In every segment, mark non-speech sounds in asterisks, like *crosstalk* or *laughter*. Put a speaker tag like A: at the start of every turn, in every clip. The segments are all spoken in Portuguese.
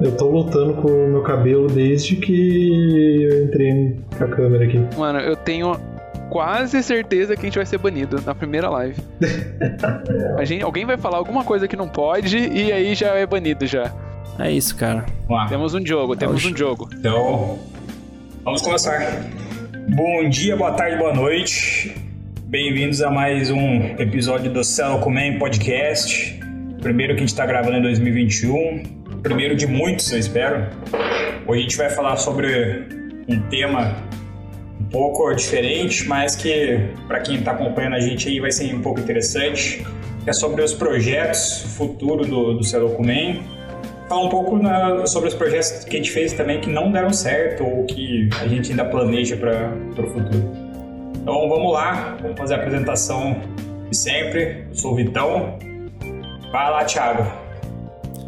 A: Eu tô lutando com o meu cabelo desde que eu entrei com a câmera aqui.
B: Mano, eu tenho quase certeza que a gente vai ser banido na primeira live. *laughs* a gente, alguém vai falar alguma coisa que não pode e aí já é banido já.
C: É isso, cara.
B: Temos um jogo, temos um jogo.
D: Então, vamos começar. Bom dia, boa tarde, boa noite. Bem-vindos a mais um episódio do Cell Command Podcast. Primeiro que a gente está gravando em 2021 primeiro de muitos, eu espero. Hoje a gente vai falar sobre um tema um pouco diferente, mas que para quem está acompanhando a gente aí vai ser um pouco interessante. É sobre os projetos futuro do, do Celocumen. Falar um pouco na, sobre os projetos que a gente fez também que não deram certo ou que a gente ainda planeja para o futuro. Então vamos lá, vamos fazer a apresentação de sempre. Eu sou o Vitão. Vai lá, Thiago.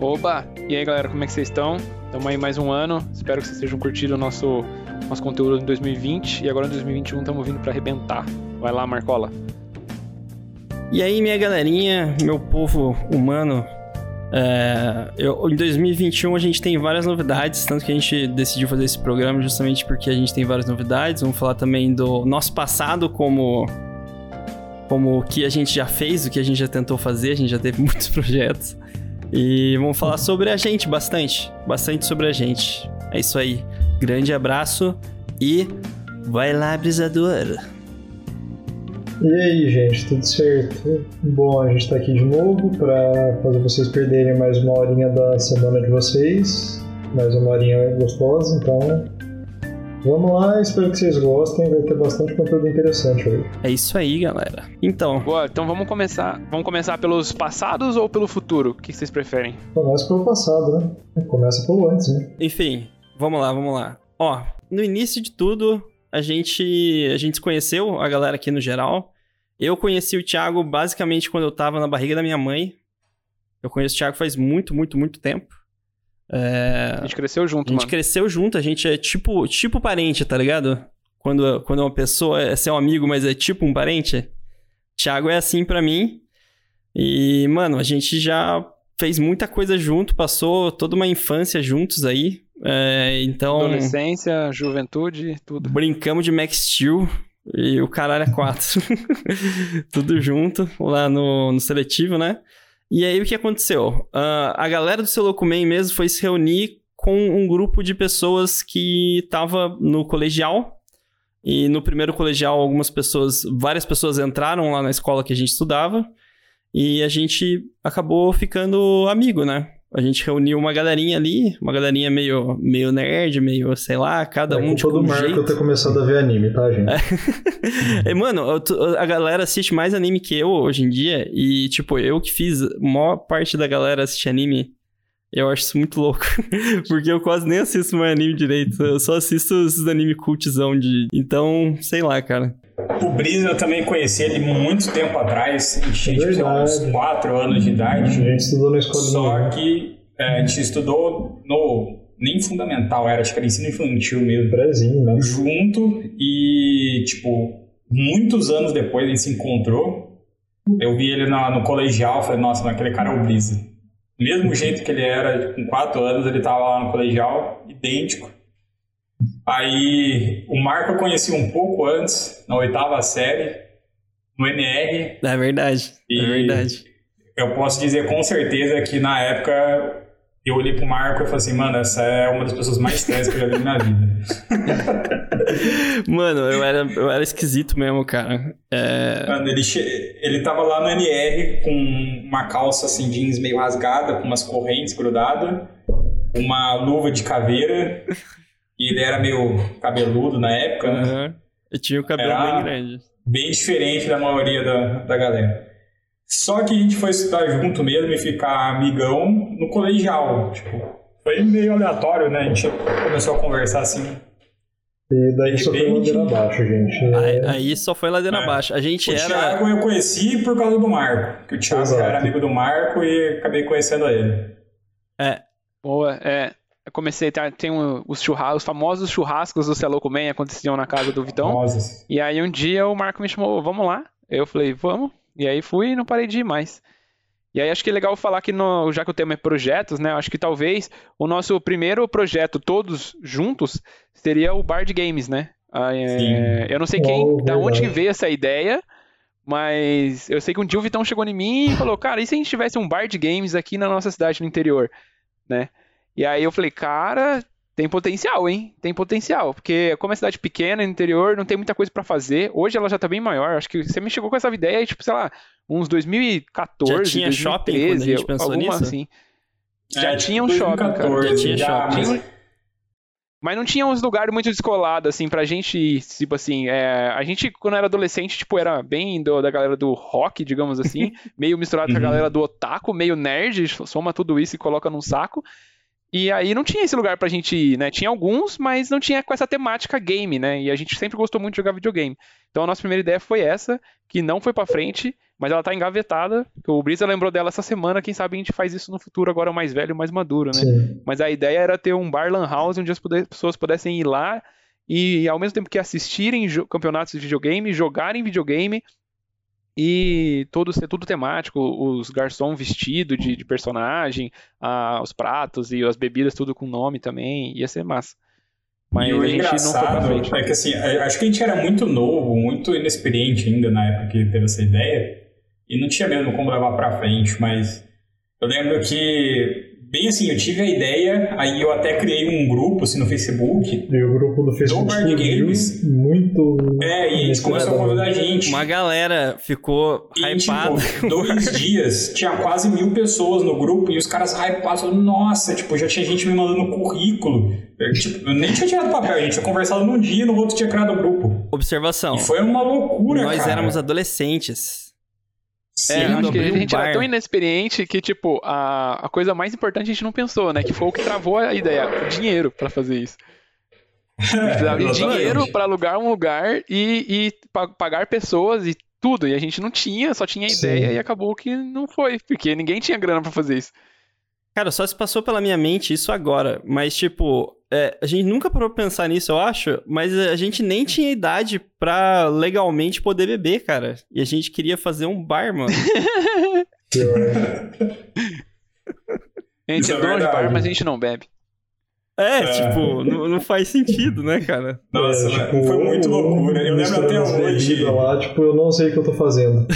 B: Oba! E aí galera, como é que vocês estão? Estamos aí mais um ano. Espero que vocês estejam curtindo o nosso, nosso conteúdo em 2020. E agora em 2021 estamos vindo para arrebentar. Vai lá, Marcola.
C: E aí, minha galerinha, meu povo humano. É, eu, em 2021 a gente tem várias novidades, tanto que a gente decidiu fazer esse programa justamente porque a gente tem várias novidades. Vamos falar também do nosso passado como como o que a gente já fez, o que a gente já tentou fazer, a gente já teve *laughs* muitos projetos. E vamos falar sobre a gente bastante. Bastante sobre a gente. É isso aí. Grande abraço e vai lá, brisador.
A: E aí, gente, tudo certo? Bom, a gente tá aqui de novo para fazer vocês perderem mais uma horinha da semana de vocês. Mais uma horinha gostosa, então Vamos lá, espero que vocês gostem, vai ter bastante conteúdo interessante hoje.
C: É isso aí, galera. Então.
B: Boa, então vamos começar. Vamos começar pelos passados ou pelo futuro? O que vocês preferem?
A: Começa pelo passado, né? Começa pelo antes, né?
C: Enfim, vamos lá, vamos lá. Ó, no início de tudo, a gente a gente se conheceu, a galera aqui no geral. Eu conheci o Thiago basicamente quando eu tava na barriga da minha mãe. Eu conheço o Thiago faz muito, muito, muito tempo.
B: É... A gente cresceu junto,
C: A gente
B: mano.
C: cresceu junto, a gente é tipo, tipo parente, tá ligado? Quando, quando uma pessoa é seu amigo, mas é tipo um parente. Thiago é assim para mim. E, mano, a gente já fez muita coisa junto, passou toda uma infância juntos aí. É, então.
B: Adolescência, juventude, tudo.
C: Brincamos de Max Steel e o caralho é quatro. *laughs* tudo junto lá no, no seletivo, né? E aí o que aconteceu? Uh, a galera do Celocumen mesmo foi se reunir com um grupo de pessoas que estava no colegial. E no primeiro colegial, algumas pessoas, várias pessoas entraram lá na escola que a gente estudava. E a gente acabou ficando amigo, né? A gente reuniu uma galerinha ali, uma galerinha meio, meio nerd, meio, sei lá, cada é, um
A: de um Marco jeito. ter começado a ver anime, tá, gente?
C: É. *laughs* mano, a galera assiste mais anime que eu hoje em dia, e, tipo, eu que fiz maior parte da galera assistir anime, eu acho isso muito louco, *laughs* porque eu quase nem assisto mais anime direito, eu só assisto esses anime cultzão de... Então, sei lá, cara.
D: O Brisa eu também conheci ele muito tempo atrás, a gente tinha uns 4 anos de idade. A
A: gente estudou na escola.
D: Só que é, a gente estudou no. Nem fundamental, era, acho que era ensino infantil mesmo.
A: Brasil, né?
D: Junto e, tipo, muitos anos depois a gente se encontrou. Eu vi ele no, no colegial, falei, nossa, aquele cara é o Brisa. Mesmo jeito que ele era, com 4 anos, ele tava lá no colegial, idêntico. Aí o Marco eu conheci um pouco antes, na oitava série, no NR.
C: É verdade, é verdade.
D: Eu posso dizer com certeza que na época eu olhei pro Marco e falei assim, mano, essa é uma das pessoas mais estranhas que eu já vi na vida. *laughs*
C: mano, eu era, eu era esquisito mesmo, cara. É...
D: Mano, ele, che... ele tava lá no NR com uma calça assim, jeans meio rasgada, com umas correntes grudadas, uma luva de caveira e ele era meio cabeludo na época, né?
C: Uhum. E tinha o cabelo era bem grande.
D: Bem diferente da maioria da, da galera. Só que a gente foi estudar junto mesmo e ficar amigão no colegial. Tipo, foi meio aleatório, né? A gente começou a conversar assim.
A: E daí só foi ladeira abaixo, gente.
C: Aí, aí só foi ladeira é. abaixo. A gente
D: o
C: era.
D: O Thiago eu conheci por causa do Marco. Que o Thiago Exato. era amigo do Marco e acabei conhecendo ele.
B: É. Boa, é eu comecei a ter, tem os churrascos, os famosos churrascos do Celoco Man aconteciam na casa do Vitão. Famosos. E aí um dia o Marco me chamou, vamos lá. Eu falei, vamos. E aí fui e não parei de ir mais. E aí acho que é legal falar que, no, já que o tema é projetos, né? Acho que talvez o nosso primeiro projeto, todos juntos, seria o Bard Games, né? Ah, é, eu não sei quem,
A: Oh,
B: da onde veio essa ideia, mas eu sei que um dia o Vitão chegou em mim e falou, cara, e se a gente tivesse um Bard Games aqui na nossa cidade, no interior, né? E aí eu falei, cara, tem potencial, hein? Tem potencial, porque como é cidade pequena, no interior, não tem muita coisa pra fazer. Hoje ela já tá bem maior, acho que você me chegou com essa ideia, tipo, sei lá, uns 2014,
C: Já tinha shopping quando a
B: 2013,
C: gente pensou
B: alguma
C: nisso?
B: assim. Já
D: É,
B: tinha um
D: 2014,
B: shopping, cara.
C: Já tinha shopping.
D: mas-
B: Mas não tinha uns lugares muito descolados, assim, pra gente, tipo assim, é, a gente, quando era adolescente, tipo, era bem do- da galera do rock, digamos assim, *laughs* meio misturado com a
D: Uhum.
B: galera do otaku, meio nerd, soma tudo isso e coloca num saco. E aí não tinha esse lugar pra gente ir, né? Tinha alguns, mas não tinha com essa temática game, né? E a gente sempre gostou muito de jogar videogame. Então a nossa primeira ideia foi essa, que não foi pra frente, mas ela tá engavetada. O Brisa lembrou dela essa semana, quem sabe a gente faz isso no futuro, agora mais velho, mais maduro, né?
A: Sim.
B: Mas a ideia era ter um bar lan house onde as pessoas pudessem ir lá e ao mesmo tempo que assistirem campeonatos de videogame, jogarem videogame e todo ser tudo temático, os garçom vestido de, de personagem, ah, os pratos e as bebidas tudo com nome também, ia ser massa. Mas
D: e o
B: a gente não
D: engraçado
B: frente.
D: é que assim, acho que a gente era muito novo, muito inexperiente ainda na época que teve essa ideia, e não tinha mesmo como levar pra frente, mas eu lembro que, bem assim, eu tive a ideia, aí eu até criei um grupo assim no Facebook,
A: E o grupo do Facebook
D: Board
A: explodiu
D: Games.
A: muito.
D: é, e eles começaram a convidar a gente.
C: Uma galera ficou
D: E,
C: hypada.
D: tipo, dois dias, tinha quase mil pessoas no grupo e os caras hypados, falando, nossa, tipo, já tinha gente me mandando currículo. Eu, tipo, eu nem tinha tirado papel, a gente tinha conversado num dia e no outro tinha criado o grupo.
C: Observação.
D: E foi uma loucura,
C: Nós
D: cara.
C: éramos adolescentes.
D: Sim,
B: É, acho que a
C: abriu um
B: gente era tão inexperiente que, tipo, a, a coisa mais importante a gente não pensou, né? Que foi o que travou a ideia, o dinheiro pra fazer isso. A gente precisava de
D: exatamente.
B: dinheiro pra alugar um lugar e, e pa- pagar pessoas e tudo. E a gente não tinha, só tinha
A: Sim.
B: ideia e acabou que não foi, porque ninguém tinha grana pra fazer isso.
C: Cara, só se passou pela minha mente isso agora. Mas, tipo, é, a gente nunca parou pra pensar nisso, eu acho. Mas a gente nem tinha idade pra legalmente poder beber, cara. E a gente queria fazer um bar, mano. *laughs*
B: A gente
D: Isso
B: é,
D: é
B: dono de bar, mas a gente não bebe.
C: É,
D: É.
C: tipo, não, não faz sentido, né, cara?
D: Nossa,
A: É,
D: mas foi muito loucura. Eu lembro até hoje.
A: Lá, tipo, eu não sei o que eu tô fazendo.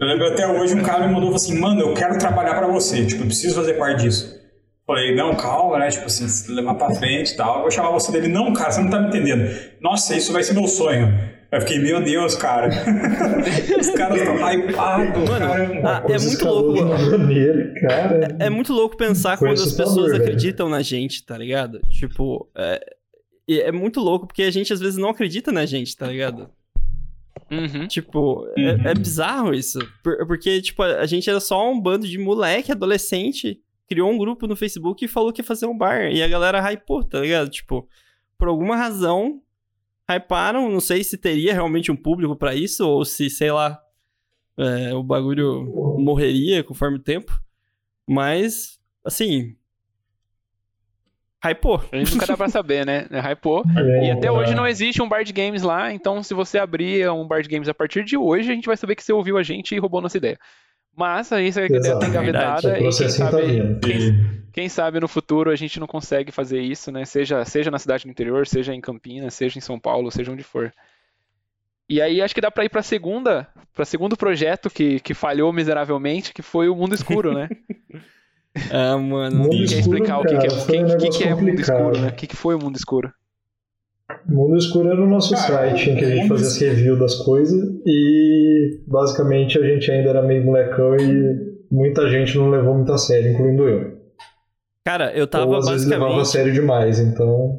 D: Eu lembro até hoje um cara me mandou assim, mano, eu quero trabalhar pra você, tipo, eu preciso fazer parte disso. Falei, não, calma, né? Tipo assim, se levar pra frente e tal. Eu vou chamar você dele, não, cara, você não tá me entendendo. Nossa, isso vai ser meu sonho. Eu fiquei, meu Deus, cara. *laughs* Os caras estão hypados,
C: Mano,
D: caramba.
C: ah, é muito louco.
A: maneira, cara.
C: É muito louco pensar
A: Foi
C: quando as pessoas
A: velho.
C: acreditam na gente, tá ligado? Tipo, é, é muito louco porque a gente às vezes não acredita na gente, tá ligado?
B: Uhum.
C: Tipo,
D: Uhum.
C: é, é bizarro isso. Por- porque, tipo, a gente era só um bando de moleque, adolescente, criou um grupo no Facebook e falou que ia fazer um bar. E a galera hypou, tá ligado? Tipo, por alguma razão, hyparam. Não sei se teria realmente um público pra isso, ou se, sei lá, é, o bagulho morreria conforme o tempo. Mas, assim. Hypou.
B: A gente nunca dá pra saber, né? É, Hypou.
A: É,
B: E até
A: cara.
B: hoje não existe um bar de games lá, então se você abrir um bar de games a partir de hoje, a gente vai saber que você ouviu a gente e roubou nossa ideia. Mas aí ideia
A: Exato,
B: engavetada
A: O
B: e quem sabe, quem, quem sabe no futuro a gente não consegue fazer isso, né? Seja, seja na cidade do interior, seja em Campinas, seja em São Paulo, seja onde for. E aí acho que dá pra ir pra segunda, para segundo projeto que, que falhou miseravelmente, que foi o Mundo Escuro, né? *laughs*
C: Ah, mano.
A: Mundo
B: Quem quer explicar o que, que
A: cara,
B: é,
A: um
B: que, que,
A: negócio
B: que é Mundo. Escuro, né? O que, que foi o Mundo Escuro?
A: Mundo Escuro era o nosso
D: Cara,
A: site em que a gente fazia as reviews das coisas e basicamente a gente ainda era meio molecão e muita gente não levou muito a sério, incluindo eu.
C: Cara, eu
A: Ou
C: tava
A: às vezes levava a
C: basicamente.
A: sério demais, então.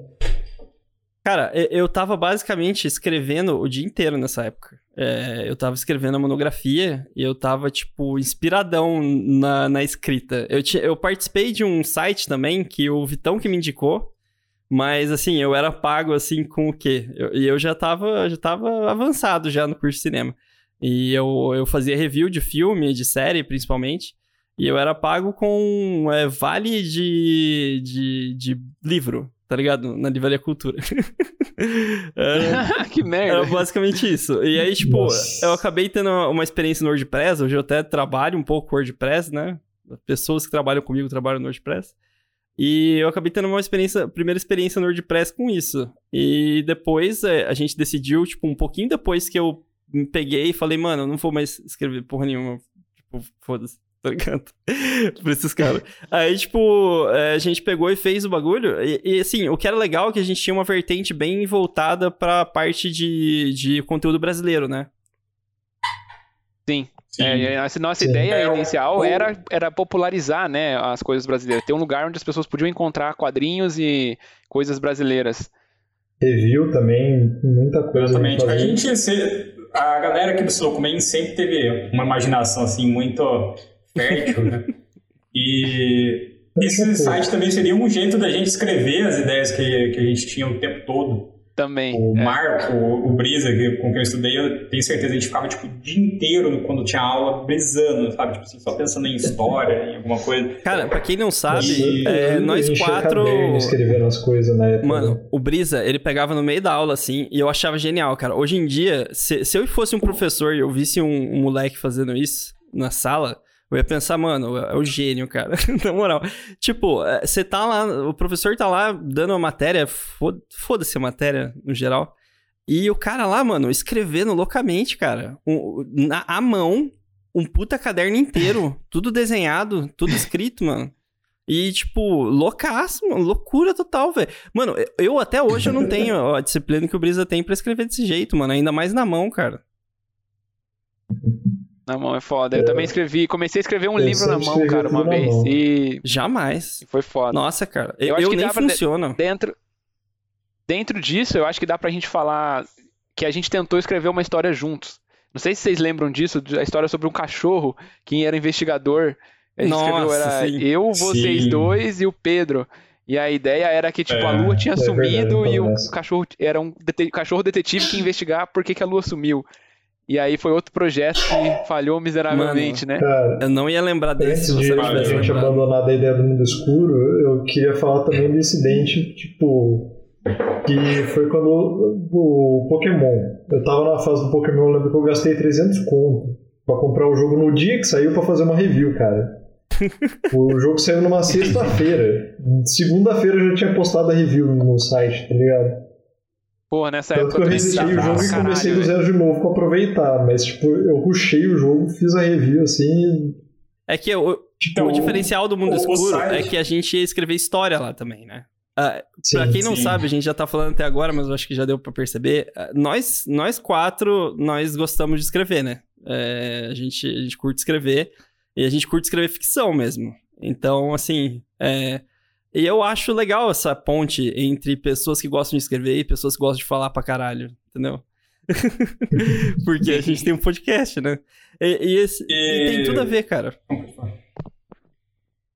C: Cara, eu tava basicamente escrevendo o dia inteiro nessa época. É, eu tava escrevendo a monografia e eu tava, tipo, inspiradão na, na escrita. Eu, eu participei de um site também que o Vitão que me indicou, mas assim, eu era pago assim com o quê? Eu- E eu, já tava, já tava avançado já no curso de cinema. E eu, eu fazia review de filme, de série principalmente. E eu era pago com é, vale de, de, de livro, tá ligado? Na Livraria Cultura. era, *laughs* *laughs*
B: que merda.
C: era basicamente isso. E aí, tipo,
A: Nossa.
C: eu acabei tendo uma experiência no WordPress, hoje eu até trabalho um pouco com WordPress, né? Pessoas que trabalham comigo trabalham no WordPress. E eu acabei tendo uma experiência, primeira experiência no WordPress com isso. E depois é, a gente decidiu, tipo, um pouquinho depois que eu me peguei e falei, mano, não vou mais escrever porra nenhuma. Tipo, foda-se, *laughs* tá ligado? pra esses caras. Aí, tipo, é, a gente pegou e fez o bagulho. E, e, assim, o que era legal é que a gente tinha uma vertente bem voltada pra parte de, de conteúdo brasileiro, né?
B: Sim.
D: Sim.
B: É, e a nossa
A: Sim.
B: ideia
D: É,
B: inicial era, era popularizar né, as coisas brasileiras. Ter um lugar onde as pessoas podiam encontrar quadrinhos e coisas brasileiras.
A: Review também, muita coisa.
D: Exatamente. A gente, a galera aqui do Slowcoman sempre teve uma imaginação assim muito fértil, né? *laughs* E esse site também seria um jeito da gente escrever as ideias que, que a gente tinha o tempo todo.
B: Também.
D: O
B: é.
D: Marco, o Brisa, que, com quem eu estudei, eu tenho certeza que a gente ficava tipo, o dia inteiro quando tinha aula brisando, sabe? Tipo assim, só pensando em história, em alguma coisa.
C: Cara, pra quem não sabe,
A: E-
C: é, nós quatro.
A: escrevendo as coisas na época.
C: Mano,
A: né?
C: o Brisa, ele pegava no meio da aula, assim, e eu achava genial, cara. Hoje em dia, se, se eu fosse um professor e eu visse um, um moleque fazendo isso na sala, eu ia pensar, mano, é o gênio, cara. *laughs* na moral. Tipo, é, você tá lá, o professor tá lá dando uma matéria, fo- foda-se a matéria no geral. E o cara lá, mano, escrevendo loucamente, cara. Um, na, à mão, um puta caderno inteiro, *laughs* tudo desenhado, tudo escrito, mano. E, tipo, loucaço, mano. Loucura total, velho. Mano, eu até hoje eu não tenho a disciplina que o Brisa tem pra escrever desse jeito, mano. Ainda mais na mão, cara.
B: Na mão é foda. Eu também escrevi, comecei a escrever um
A: Eu
B: livro na
A: sempre
B: mão, cara, uma
A: na
B: vez.
A: mão.
B: E
C: Jamais.
B: foi foda.
C: Nossa, cara.
B: Eu
C: Eu,
B: acho que
C: nem
B: dá pra-
C: funciona.
B: Dentro, dentro disso, eu acho que dá pra gente falar que a gente tentou escrever uma história juntos. Não sei se vocês lembram disso, a história sobre um cachorro que era investigador. A gente
C: Nossa,
B: escreveu, era
C: sim.
B: eu, vocês
D: Sim.
B: dois e o Pedro. E a ideia era que, tipo, a
D: É,
B: lua tinha
A: é verdade,
B: sumido e o
A: parece.
B: cachorro era um dete- cachorro detetive que ia investigar por que, que a lua sumiu. E aí foi outro projeto que falhou miseravelmente, né?
A: Cara,
C: Eu não ia lembrar desse se
A: antes de a gente abandonar a ideia do mundo escuro, eu queria falar também do incidente, tipo, que foi quando o, o Pokémon. Eu tava na fase do Pokémon, eu lembro que eu gastei 300 conto pra comprar o jogo no dia que saiu pra fazer uma review, cara. *laughs* O jogo saiu numa sexta-feira. Segunda-feira eu já tinha postado a review no site, tá ligado?
B: Porra, nessa
A: Tanto
B: época
A: que eu resetei o jogo e
B: caralho,
A: comecei do zero de novo pra aproveitar. Mas, tipo, eu rushei o jogo, fiz a review assim.
C: É que o,
D: Então,
C: o diferencial do mundo
D: o- o
C: escuro
D: site-
C: é que a gente ia escrever história lá também, né? Ah,
A: Sim,
C: pra quem não
D: sim.
C: sabe, a gente já tá falando até agora, mas eu acho que já deu pra perceber. ah, Nós, nós quatro, nós gostamos de escrever, né? É, a, gente, a gente curte escrever e a gente curte escrever ficção mesmo. Então, assim, é, e eu acho legal essa ponte entre pessoas que gostam de escrever e pessoas que gostam de falar pra caralho, entendeu? *laughs* Porque a gente tem um podcast, né? E, e esse- e tem tudo a ver, cara.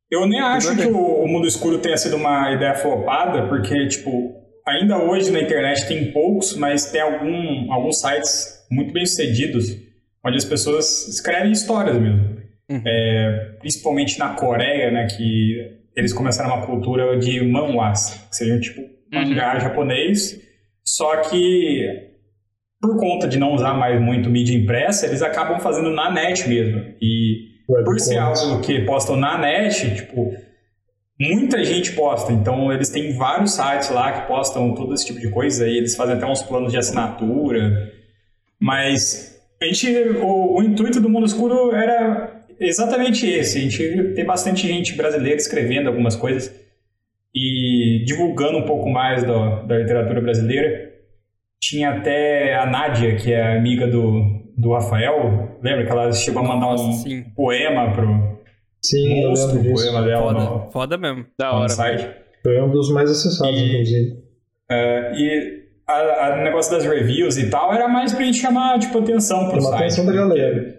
D: Eu nem acho que o, o mundo escuro tenha sido uma ideia flopada, porque, tipo, ainda hoje na internet tem poucos, mas tem algum, alguns sites muito bem sucedidos, onde as pessoas escrevem histórias mesmo.
C: Uhum.
D: É, principalmente na Coreia, né, que eles começaram uma cultura de manhwas, que seriam tipo mangá japonês, só que por conta de não usar mais muito mídia impressa, eles acabam fazendo na net mesmo. E por ser algo que postam na net, tipo, muita gente posta. Então, eles têm vários sites lá que postam todo esse tipo de coisa. E eles fazem até uns planos de assinatura. Mas a gente, o, o intuito do Mundo Escuro era exatamente esse. A gente tem bastante gente brasileira escrevendo algumas coisas e divulgando um pouco mais da, da literatura brasileira. Tinha até a Nádia, que é amiga do, do Rafael. Lembra que ela chegou a mandar um
C: sim.
D: poema pro
A: Sim,
D: monstro, o poema dela
C: Foda,
D: no,
C: foda mesmo.
B: Da hora.
D: site.
A: Foi um dos mais acessados,
D: E-
A: inclusive.
D: É, e a- negócio das reviews e tal era mais pra gente chamar tipo, atenção pro
A: Chamar a
D: site.
A: atenção da galera.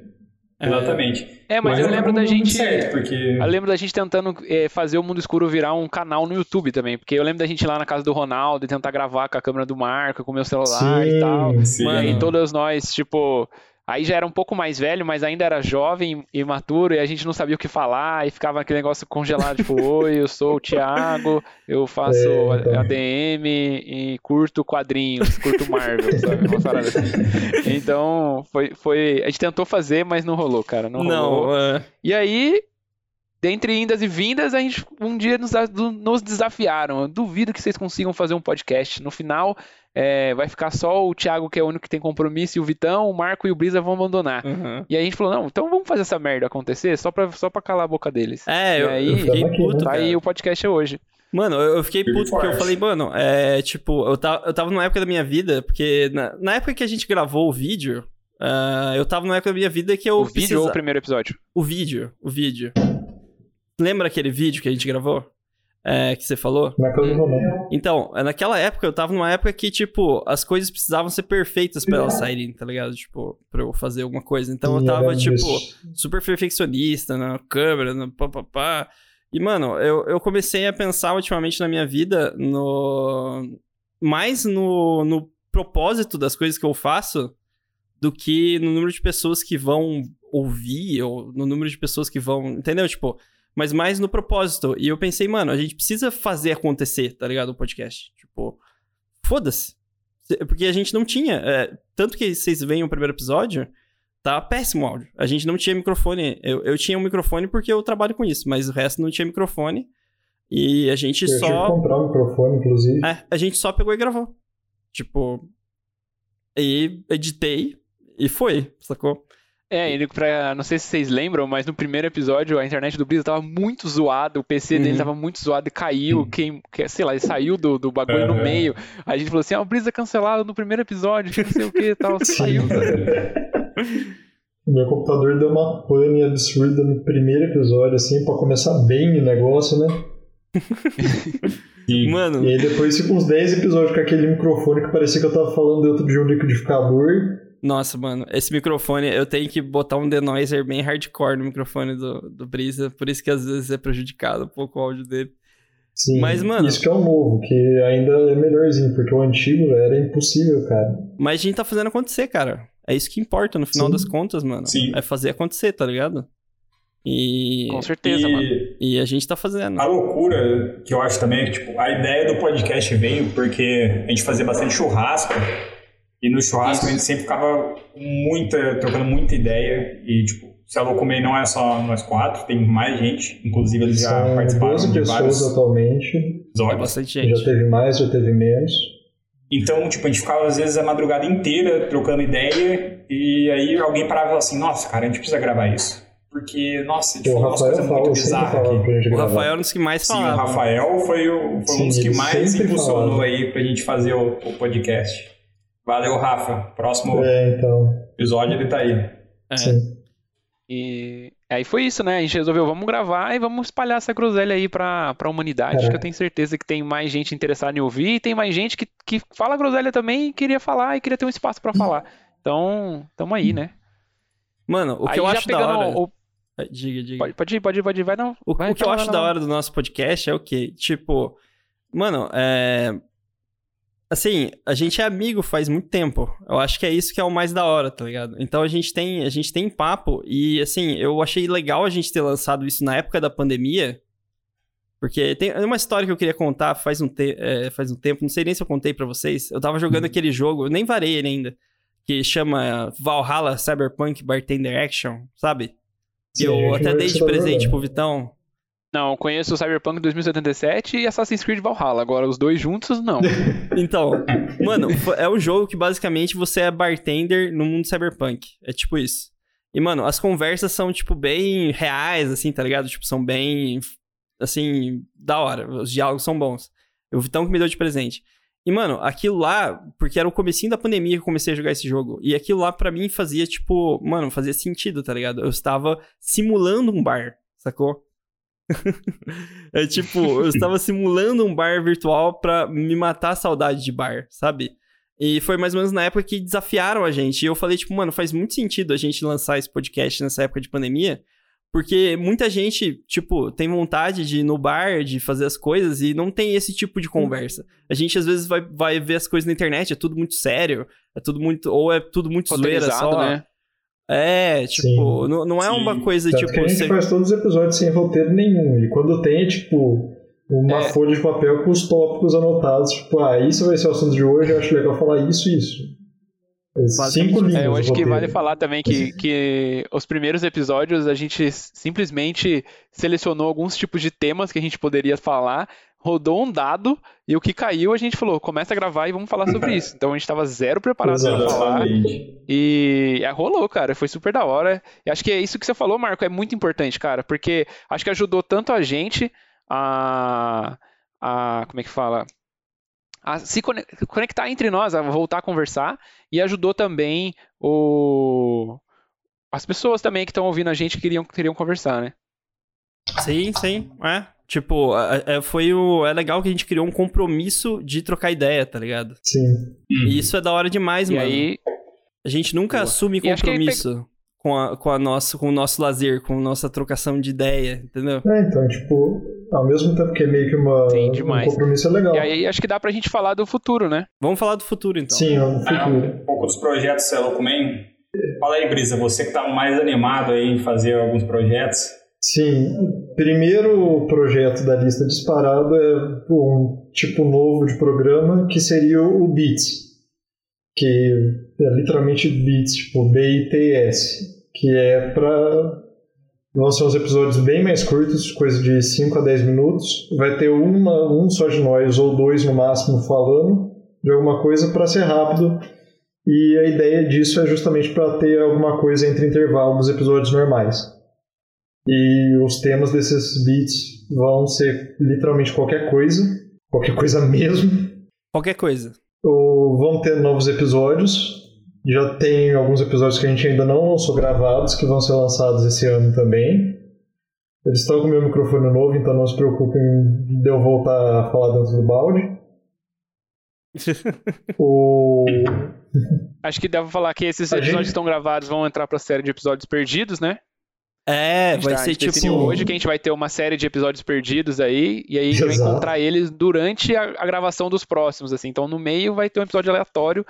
D: Exatamente.
B: É, mas eu
D: era
B: lembro da gente.
D: Certo, porque...
B: Eu lembro da gente tentando eh, fazer o Mundo Escuro virar um canal no YouTube também. Porque eu lembro da gente ir lá na casa do Ronaldo e tentar gravar com a câmera do Marco, com o meu celular e tal.
A: Sim,
D: Sim.
B: E
C: Mano.
B: todos nós, tipo, Aí já era um pouco mais velho, mas ainda era jovem e imaturo, e a gente não sabia o que falar, e ficava aquele negócio congelado, tipo, *laughs* oi, eu sou o Thiago, eu faço
A: É, então.
B: ADM e curto quadrinhos, curto Marvel, sabe? Uma parada assim. *laughs* Então, foi, foi. A gente tentou fazer, mas não rolou, cara. Não, rolou.
C: Não, é,
B: E aí, dentre indas e vindas, a gente um dia nos, nos desafiaram. Eu duvido que vocês consigam fazer um podcast. No final, é, vai ficar só o Thiago, que é o único que tem compromisso, e o Vitão, o Marco e o Brisa vão abandonar.
C: uhum.
B: E aí a gente falou, não, então vamos fazer essa merda acontecer só pra, só pra calar a boca deles.
C: É,
B: E
C: eu,
B: aí,
C: eu fiquei
A: aqui,
C: puto?
B: Tá aí
C: cara.
B: o podcast é hoje.
C: Mano, eu fiquei puto porque eu falei, mano, é tipo, eu tava, eu tava numa época da minha vida, porque na, na época que a gente gravou o vídeo, ah, eu tava numa época da minha vida que eu
B: o vídeo
C: precisa-
B: ou o primeiro episódio?
C: O vídeo, o vídeo. Lembra aquele vídeo que a gente gravou? É, que você falou?
A: Naquele momento.
C: Então, é, naquela época, eu tava numa época que, tipo, as coisas precisavam ser perfeitas pra elas saírem, tá ligado? Tipo, pra eu fazer alguma coisa. Então eu
A: E
C: tava,
A: era
C: tipo, super perfeccionista na câmera, no papapá. E, mano, eu, eu comecei a pensar ultimamente na minha vida no. Mais no, no propósito das coisas que eu faço do que no número de pessoas que vão ouvir ou no número de pessoas que vão. Entendeu? Tipo, mas mais no propósito. E eu pensei, mano, a gente precisa fazer acontecer, tá ligado? O podcast. Tipo, foda-se. Porque a gente não tinha. é, tanto que vocês veem o primeiro episódio, tá péssimo o áudio. A gente não tinha microfone. Eu, eu tinha um microfone porque eu trabalho com isso, mas o resto não tinha microfone. E a gente
A: Eu
C: só.
A: comprar um microfone, inclusive.
C: É, a gente só pegou e gravou. Tipo. E editei e foi, sacou?
B: É, ele pra, não sei se vocês lembram, mas no primeiro episódio a internet do Brisa tava muito zoada, o PC dele
C: Uhum.
B: tava muito zoado e caiu, quem, que- sei lá, ele saiu do, do bagulho no
D: Aham.
B: meio. Aí a gente falou assim, ah, o Brisa cancelado no primeiro episódio, não sei o que e tal, *laughs* saiu.
A: Meu computador deu uma pane absurda no primeiro episódio, assim, pra começar bem o negócio, né? *laughs*
D: E,
C: Mano,
A: E aí depois ficou uns 10 episódios com aquele microfone que parecia que eu tava falando dentro de um liquidificador.
C: Nossa, mano, esse microfone, eu tenho que botar um denoiser bem hardcore no microfone do, do Brisa, por isso que às vezes é prejudicado um pouco o áudio dele.
A: Sim,
C: Mas, mano-
A: Isso que é o novo, que ainda é melhorzinho, porque o antigo era impossível, cara.
C: Mas a gente tá fazendo acontecer, cara. É isso que importa no final
A: Sim.
C: das contas, mano.
D: Sim.
C: É fazer acontecer, tá ligado? E,
B: Com certeza, mano.
D: e
C: e a gente tá fazendo.
D: a loucura que eu acho também é que, tipo, a ideia do podcast veio porque a gente fazia bastante churrasco. E no churrasco a gente sempre ficava muita, trocando muita ideia. E, tipo, se a Locomei não é só nós quatro, tem mais gente. Inclusive, eles já
A: São
D: participaram
A: 12
D: de vários
A: pessoas atualmente.
C: É
D: episódios.
C: bastante
A: Já
C: gente.
A: teve mais, já teve menos.
D: Então, tipo, a gente ficava às vezes a madrugada inteira trocando ideia. E aí alguém parava e falava assim: Nossa, cara, a gente precisa gravar isso. Porque, nossa, a gente
A: O
D: falou umas
A: Rafael
D: coisas muito
A: fala
D: aqui.
C: O. Rafael é um dos que mais
D: Sim, o. Rafael foi, o, foi
A: Sim,
D: um dos que mais impulsionou
A: falava.
D: aí pra gente fazer o, o podcast. Valeu, Rafa. Próximo
A: É, então.
D: episódio ele tá aí.
C: É.
A: Sim.
B: E aí foi isso, né? A gente resolveu, vamos gravar e vamos espalhar essa groselha aí pra, pra humanidade,
A: Caraca.
B: que eu tenho certeza que tem mais gente interessada em ouvir e tem mais gente que, que fala groselha também e queria falar e queria ter um espaço pra falar. Então, tamo aí, né?
C: Mano, o que
B: aí
C: eu acho da hora.
B: o-
C: É, Diga, diga.
B: Pode, pode ir, pode ir, pode ir, vai não.
C: O,
B: vai,
C: o que eu acho
B: vai,
C: da hora do nosso podcast é o quê? Tipo, mano, é. Assim, a gente é amigo faz muito tempo. Eu acho que é isso que é o mais da hora, tá ligado? Então a gente tem, a gente tem papo e assim, eu achei legal a gente ter lançado isso na época da pandemia. Porque tem uma história que eu queria contar faz um, te é, faz um tempo, não sei nem se eu contei pra vocês. Eu tava jogando aquele jogo, eu nem varei ele ainda, que chama Valhalla Cyberpunk Bartender Action, sabe?
A: Sim,
C: eu até dei de presente pro Vitão.
B: Não, conheço Cyberpunk 2077 e Assassin's Creed Valhalla. Agora, os dois juntos, não. *laughs*
C: Então, mano, é um jogo que basicamente você é bartender no mundo cyberpunk. É tipo isso. E, mano, as conversas são, tipo, bem reais, assim, tá ligado? Tipo, são bem, assim, da hora. Os diálogos são bons. O Vitão que me deu de presente. E, mano, aquilo lá, porque era o comecinho da pandemia que eu comecei a jogar esse jogo. E aquilo lá, pra mim, fazia, tipo, mano, fazia sentido, tá ligado? Eu estava simulando um bar, sacou? *laughs* é tipo, eu estava simulando um bar virtual pra me matar a saudade de bar, sabe? E foi mais ou menos na época que desafiaram a gente. E eu falei, tipo, mano, faz muito sentido a gente lançar esse podcast nessa época de pandemia. Porque muita gente, tipo, tem vontade de ir no bar, de fazer as coisas e não tem esse tipo de conversa. A gente às vezes vai, vai ver as coisas na internet, é tudo muito sério, é tudo muito. Ou é tudo muito zoeira só.
B: né?
C: É, tipo, não, não é
D: Sim.
C: uma coisa
A: Tanto
C: tipo.
A: que a gente
C: você-
A: faz todos os episódios sem roteiro nenhum. E quando tem, é tipo, uma
B: É.
A: folha de papel com os tópicos anotados. Tipo, ah, isso vai ser o assunto de hoje, eu acho legal falar isso e isso. É Cinco linhas
B: É, eu acho que vale falar também que, que os primeiros episódios a gente simplesmente selecionou alguns tipos de temas que a gente poderia falar, rodou um dado e o que caiu a gente falou, começa a gravar e vamos falar sobre isso. Então a gente tava zero preparado pra falar e é, rolou, cara, foi super da hora. E acho que é isso que você falou, Marco, é muito importante, cara, porque acho que ajudou tanto a gente a, a como é que fala? A se cone- conectar entre nós, a voltar a conversar, e ajudou também o as pessoas também que estão ouvindo a gente que queriam, queriam conversar, né?
C: Sim, sim. É. Tipo, é, é- foi o. É legal que a gente criou um compromisso de trocar ideia, tá ligado?
A: Sim.
C: E isso é da hora demais,
B: E
C: mano.
B: aí,
C: A gente nunca
B: Boa.
C: assume compromisso com, a, com, a nossa, com o nosso lazer, com a nossa trocação de ideia, entendeu?
A: É, então, tipo, ao mesmo tempo que é meio que uma,
B: Sim,
A: um
B: demais.
A: compromisso é legal.
B: e aí acho que dá pra gente falar do futuro, né?
C: Vamos falar do futuro, então.
A: Sim, é um
D: Ah,
A: futuro.
D: um pouco dos projetos Celocomen. Fala aí, Brisa, você que tá mais animado aí em fazer alguns projetos.
A: Sim, primeiro projeto da lista disparado é um tipo novo de programa que seria o Beats, que é literalmente Beats, tipo B-I-T-S, que é para vão ser uns episódios bem mais curtos, coisa de 5 a 10 minutos. Vai ter uma, um só de nós ou dois no máximo falando de alguma coisa para ser rápido. E a ideia disso é justamente para ter alguma coisa entre intervalo dos episódios normais. E os temas desses beats vão ser literalmente qualquer coisa, qualquer coisa *laughs* mesmo.
C: Qualquer coisa.
A: Ou vão ter novos episódios. Já tem alguns episódios que a gente ainda não lançou gravados, que vão ser lançados esse ano também. Eles estão com o meu microfone novo, então não se preocupem de eu voltar a falar dentro do balde. *laughs* O...
B: Acho que dá pra falar que esses
A: A
B: episódios
A: gente-
B: que estão gravados vão entrar pra série de episódios perdidos, né?
C: É,
B: A gente
C: vai
B: tá-
C: ser tipo.
B: hoje que a gente vai ter uma série de episódios perdidos aí, e aí a gente vai encontrar eles durante a, a gravação dos próximos, assim. Então no meio vai ter um episódio aleatório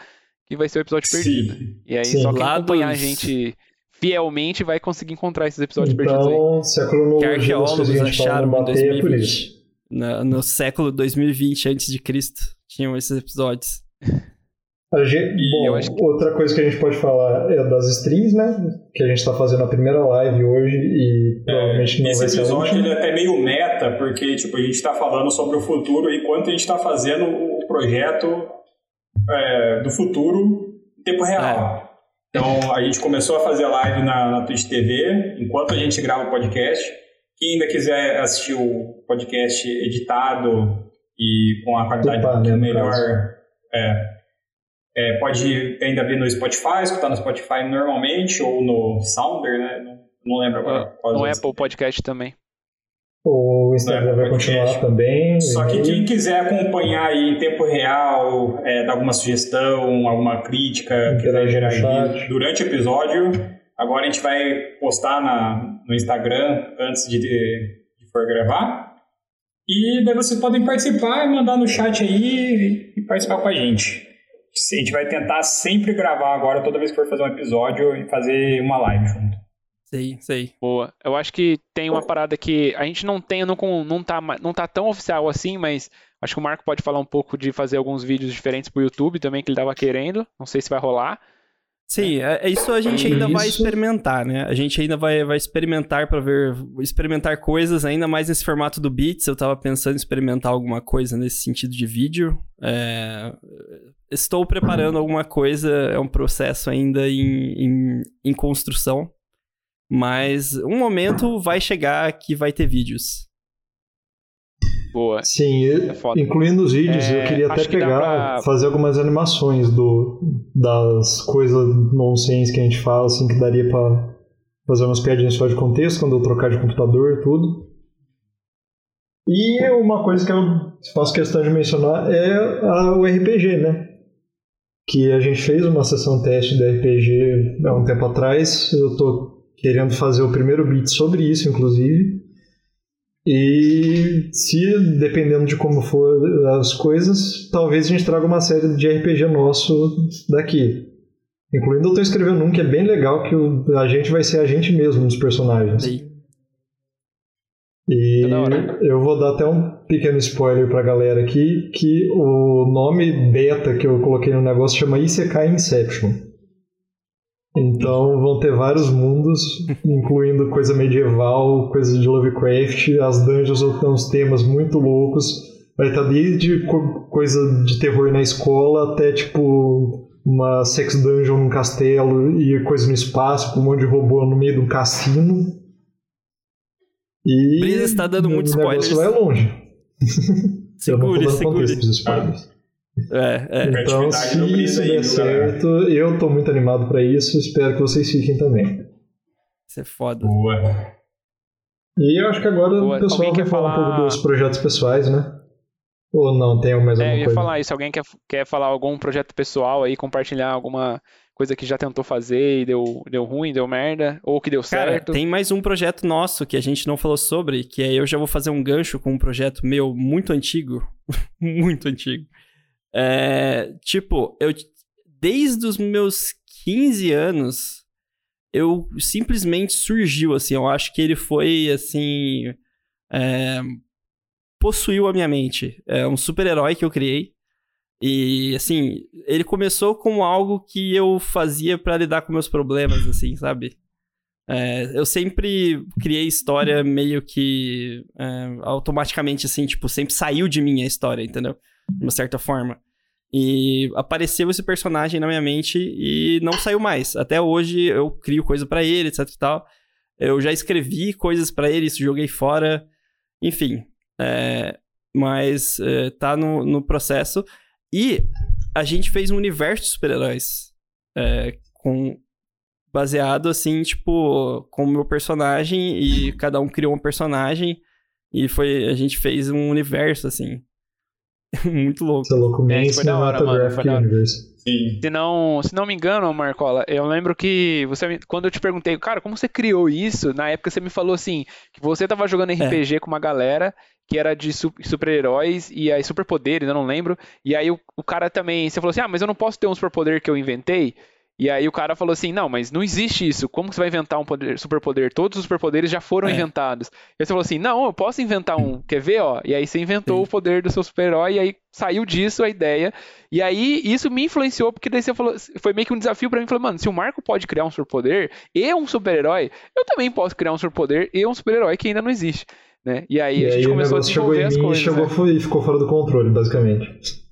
B: que vai ser o episódio perdido.
D: Sim.
B: E aí
A: Sim.
B: só quem
C: Lá
B: acompanhar
C: dos-
B: a gente fielmente vai conseguir encontrar esses episódios perdidos aí.
A: Então, se a
C: Que
A: cronologia
C: arqueólogos
A: que a gente fala
C: acharam
A: bater, é por
C: 2020.
A: isso.
C: na- no século 2020 antes de Cristo tinham esses episódios. *laughs*
A: A gente, bom,
B: eu acho que-
A: outra coisa que a gente pode falar é das streams, né? Que a gente tá fazendo a primeira live hoje e provavelmente não
D: Esse
A: vai ser a
D: episódio
A: última.
D: ele é até meio meta, porque tipo, a gente está falando sobre o futuro enquanto a gente está fazendo o projeto é, do futuro em tempo real. Então a gente começou a fazer live na, na Twitch TV enquanto a gente grava o podcast. Quem ainda quiser assistir o podcast editado e com a qualidade
A: Opa, né,
D: melhor, é, é, pode ainda ver no Spotify, escutar no Spotify normalmente ou no Sounder, né? Não, não lembro agora. qual
B: No Apple Podcast também.
A: O Instagram
D: É,
A: vai
D: podcast.
A: continuar também.
D: Só que quem quiser acompanhar aí em tempo real, é, dar alguma sugestão, alguma crítica, quiser
A: Interagir
D: durante o episódio, agora a gente vai postar na, no Instagram antes de, de for gravar. E daí vocês podem participar e mandar no chat aí e participar com a gente. A gente vai tentar sempre gravar agora, toda vez que for fazer um episódio, e fazer uma live junto.
C: Sei, sei.
B: Boa. Eu acho que tem uma parada que a gente não tem, não, com- não, tá, não tá tão oficial assim, mas acho que o Marco pode falar um pouco de fazer alguns vídeos diferentes pro YouTube também, que ele tava querendo. Não sei se vai rolar.
C: Sim, é, é isso a gente ainda vai
A: Isso.
C: experimentar, né? A gente ainda vai, vai experimentar pra ver, experimentar coisas, ainda mais nesse formato do Beats. Eu tava pensando em experimentar alguma coisa nesse sentido de vídeo. É, estou preparando alguma coisa, é um processo ainda em, em, em construção. Mas um momento vai chegar que vai ter vídeos.
B: Boa.
A: Sim,
B: É
A: incluindo os vídeos,
B: É,
A: eu queria até pegar,
B: pra-
A: fazer algumas animações do, das coisas nonsense que a gente fala, assim, que daria pra fazer umas piadinhas fora de contexto quando eu trocar de computador e tudo. E uma coisa que eu faço questão de mencionar é a- o RPG, né? Que a gente fez uma sessão teste de RPG há um tempo atrás. Eu tô querendo fazer o primeiro beat sobre isso, inclusive. E se, dependendo de como for as coisas, talvez a gente traga uma série de RPG nosso daqui. Incluindo eu tô escrevendo um que é bem legal, que o- a gente vai ser a gente mesmo dos personagens.
C: Aí.
A: E
B: É hora.
A: eu vou dar até um pequeno spoiler pra galera aqui, que o nome beta que eu coloquei no negócio chama Isekai Inception. Então vão ter vários mundos, incluindo coisa medieval, coisa de Lovecraft, as dungeons vão ter uns temas muito loucos. Vai estar desde co- coisa de terror na escola até tipo uma sex dungeon num castelo e coisa no espaço, com um monte de robô no meio de um cassino. E
C: Brisa está dando
A: o
C: muitos
A: negócio
C: spoilers.
A: vai longe. *laughs*
C: Segure, segure. É, é.
A: Então,
D: Criatividade
A: se isso
D: aí,
A: der certo, eu tô muito animado pra isso. Espero que vocês fiquem também.
C: Isso é foda.
D: Boa.
A: E eu acho que agora
B: Boa.
A: o pessoal
B: Alguém quer
A: falar um
B: falar-
A: pouco dos projetos pessoais, né? Ou não, tem mais
B: É,
A: alguma
B: eu ia
A: coisa?
B: falar isso. Alguém quer, quer falar algum projeto pessoal aí, compartilhar alguma coisa que já tentou fazer e deu, deu ruim, deu merda, ou que deu
C: Cara,
B: certo?
C: tem mais um projeto nosso que a gente não falou sobre, que aí eu já vou fazer um gancho com um projeto meu muito antigo. *laughs* muito antigo. É, tipo, eu desde os meus 15 anos, eu simplesmente surgiu, assim, eu acho que ele foi, assim, é, possuiu a minha mente. É um super-herói que eu criei. E, assim, ele começou como algo que eu fazia pra lidar com meus problemas, assim, sabe? É, eu sempre criei história meio que é, automaticamente, assim, tipo, sempre saiu de mim a história, entendeu? De uma certa forma. E apareceu esse personagem na minha mente e não saiu mais. Até hoje eu crio coisa pra ele, etc e tal. Eu já escrevi coisas pra ele, isso joguei fora. Enfim. é, mas é, tá no, no processo. E a gente fez um universo de super-heróis. é, com baseado assim, tipo, com o meu personagem e cada um criou um personagem e foi a gente fez um universo assim. *laughs* Muito louco.
A: Você é louco,
B: É,
A: Man
B: isso foi da hora, mano, foi da hora. Se não, se não me engano, Marcola, eu lembro que você, quando eu te perguntei, cara, como você criou isso? Na época você me falou assim, que você tava jogando RPG com uma galera que era de su- super-heróis e aí superpoderes, eu não lembro. E aí o, o cara também, você falou assim, ah, mas eu não posso ter um superpoder que eu inventei? E aí o cara falou assim, não, mas não existe isso. Como você vai inventar um poder, superpoder? Todos os superpoderes já foram
C: É.
B: inventados. E aí você falou assim, não, eu posso inventar um. Quer ver, ó? E aí você inventou
C: Sim.
B: o poder do seu super-herói e aí saiu disso a ideia. E aí, isso me influenciou, porque daí você falou, foi meio que um desafio pra mim, falei, mano, se o Marco pode criar um superpoder e um super-herói, eu também posso criar um superpoder e um super-herói que ainda não existe, né? E aí
A: E
B: a
A: aí
B: gente
A: o
B: começou a desenvolver
A: em
B: as
A: e
B: coisas,
A: chegou,
B: né?
A: ficou fora do controle, basicamente.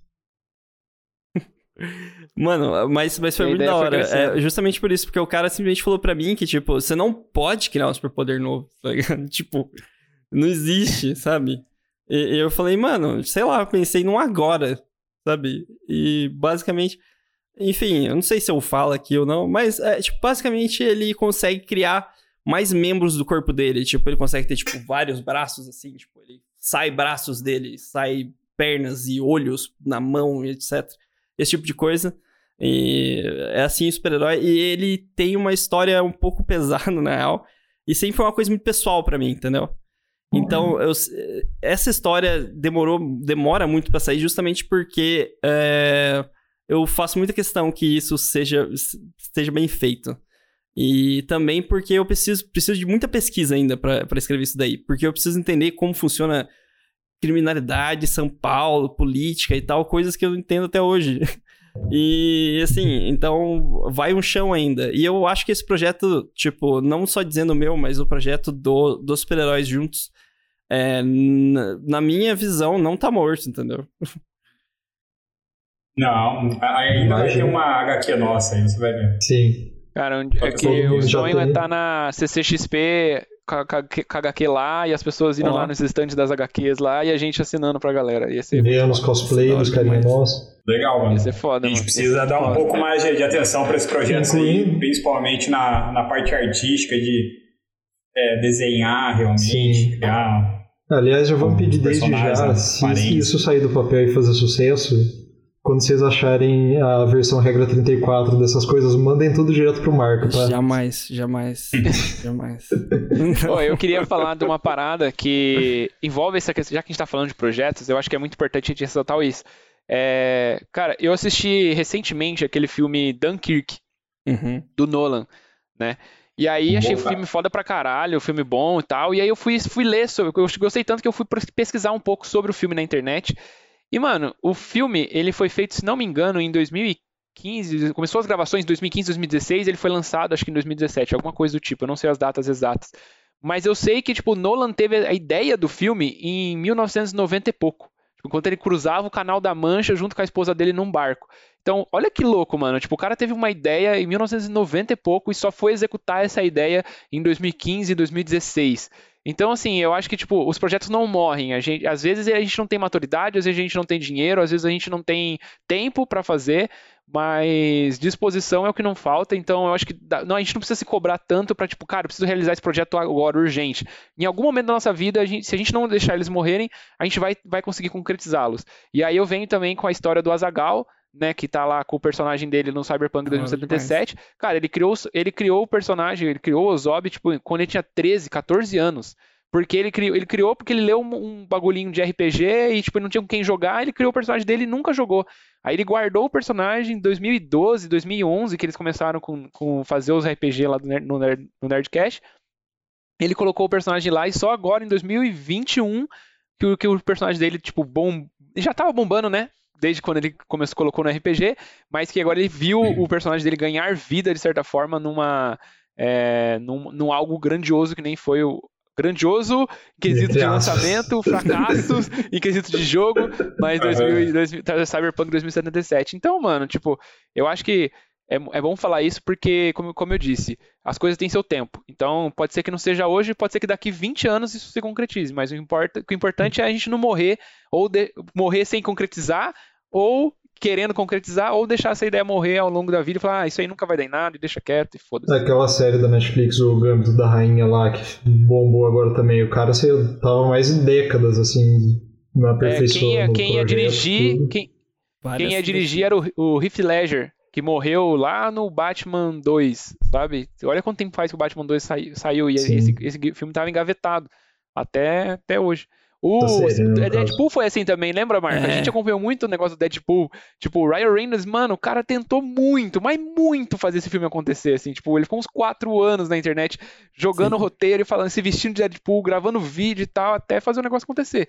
C: Mano, mas, mas foi muito da hora. É, justamente por isso, porque o cara simplesmente falou pra mim que, tipo, você não pode criar um superpoder novo, *laughs* tá ligado? tipo, não existe, sabe? E, eu falei, mano, sei lá, eu pensei num agora, sabe? E basicamente, enfim, eu não sei se eu falo aqui ou não, mas, é, tipo, basicamente ele consegue criar mais membros do corpo dele. Tipo, ele consegue ter, tipo, vários braços, assim, tipo, ele sai braços dele, sai pernas e olhos na mão, e etc. Esse tipo de coisa. E é assim o super-herói. E ele tem uma história um pouco *laughs* pesada, na real. E sempre foi uma coisa muito pessoal pra mim, entendeu? Então, eu, essa história demorou, demora muito pra sair justamente porque é, eu faço muita questão que isso seja, seja bem feito. E também porque eu preciso, preciso de muita pesquisa ainda pra escrever isso daí. Porque eu preciso entender como funciona criminalidade, São Paulo, política e tal, coisas que eu não entendo até hoje. *laughs* E assim, então vai um chão ainda. E eu acho que esse projeto, tipo, não só dizendo o meu, mas o projeto do, dos super-heróis juntos, é, na, minha visão, não tá morto, entendeu? *laughs*
D: Não, ainda vai ter uma HQ nossa aí, você vai ver.
A: Sim.
B: Cara, onde- é que o sonho é estar na CCXP com a HQ lá e as pessoas indo
C: Ó.
B: lá nos estandes das HQs lá e a gente assinando pra galera. Ia ser,
A: Vendo os cosplay
C: Da hora
A: dos carinha nossos.
D: Legal, mano.
B: ia ser foda,
D: A gente
B: mano.
D: precisa dar um
B: foda.
D: pouco mais de, de atenção para esse projeto aí, principalmente na, na parte artística de é, desenhar realmente,
A: Sim.
D: criar.
A: Aliás, já vamos pedir desde já, se
D: aparentes.
A: isso sair do papel e fazer sucesso, quando vocês acharem a versão regra 34 dessas coisas, mandem tudo direto pro Marco, tá?
C: Jamais, jamais, *laughs* jamais.
B: Eu queria falar de uma parada que envolve essa questão, já que a gente tá falando de projetos, eu acho que é muito importante a gente ressaltar isso. É, cara, eu assisti recentemente aquele filme Dunkirk,
C: Uhum.
B: do Nolan, né? E aí achei o filme foda pra caralho, o filme bom e tal. E aí eu fui, fui ler sobre. Eu gostei tanto que eu fui pesquisar um pouco sobre o filme na internet. E, mano, o filme, ele foi feito, se não me engano, em 2015. Começou as gravações em 2015, 2016. Ele foi lançado, acho que em 2017, alguma coisa do tipo. Eu não sei as datas exatas. Mas eu sei que, tipo, Nolan teve a ideia do filme em 1990 e pouco. Tipo, enquanto ele cruzava o Canal da Mancha junto com a esposa dele num barco. Então, olha que louco, mano. Tipo, o cara teve uma ideia em 1990 e pouco e só foi executar essa ideia em 2015 e 2016. Então, assim, eu acho que, tipo, os projetos não morrem. A gente, às vezes a gente não tem maturidade, às vezes a gente não tem dinheiro, às vezes a gente não tem tempo pra fazer, mas disposição é o que não falta. Então, eu acho que dá- não, a gente não precisa se cobrar tanto pra, tipo, cara, eu preciso realizar esse projeto agora, urgente. Em algum momento da nossa vida, a gente- se a gente não deixar eles morrerem, a gente vai, vai conseguir concretizá-los. E aí eu venho também com a história do Azagal, né, que tá lá com o personagem dele no Cyberpunk
C: Ah,
B: 2077. Cara, ele criou, ele criou o personagem, ele criou o Zob, tipo, quando ele tinha 13, 14 anos. Porque ele criou, ele criou porque ele leu um, um bagulhinho de RPG e, tipo, não tinha com quem jogar, ele criou o personagem dele e nunca jogou. Aí ele guardou o personagem em 2012, 2011, que eles começaram com, com fazer os RPG lá do no, Nerd, no Nerdcast. Ele colocou o personagem lá e só agora, em 2021, que, o- que o personagem dele, tipo, bom. Já tava bombando, né? Desde quando ele começou, colocou no RPG, mas que agora ele viu o personagem dele ganhar vida, de certa forma, numa. É, num, num algo grandioso que nem foi o. Grandioso em quesito de lançamento, *laughs* fracassos em quesito de jogo, mas 2000, e 2000, tá, Cyberpunk 2077. Então, mano, tipo, eu acho que é, é bom falar isso porque, como, como eu disse, as coisas têm seu tempo. Então, pode ser que não seja hoje, pode ser que daqui 20 anos isso se concretize. Mas o, importa, o importante é a gente não morrer, ou de- morrer sem concretizar, ou querendo concretizar, ou deixar essa ideia morrer ao longo da vida e falar, ah, isso aí nunca vai dar em nada, e deixa quieto e foda-se.
A: Aquela série da Netflix, o Gambito da Rainha lá, que bombou agora também. O cara lá, tava mais décadas, assim,
B: É,
A: aperfeiçoando
B: quem ia,
A: o
B: quem ia
A: projeto,
B: dirigir,
A: tudo.
B: quem,
C: Várias
B: Quem ia dirigir era o, o Heath Ledger, que morreu lá no Batman 2, sabe? Olha quanto tempo faz que o Batman 2 sai- saiu e esse, esse filme tava engavetado até, até hoje. O
A: né, caso.
B: Deadpool foi assim também, lembra, Marco? A
C: É.
B: gente acompanhou muito o negócio do Deadpool. Tipo, o Ryan Reynolds, mano, o cara tentou muito, mas muito fazer esse filme acontecer, assim. Tipo, ele ficou uns quatro anos na internet jogando
C: Sim.
B: roteiro e falando, se vestindo de Deadpool, gravando vídeo e tal, até fazer o negócio acontecer.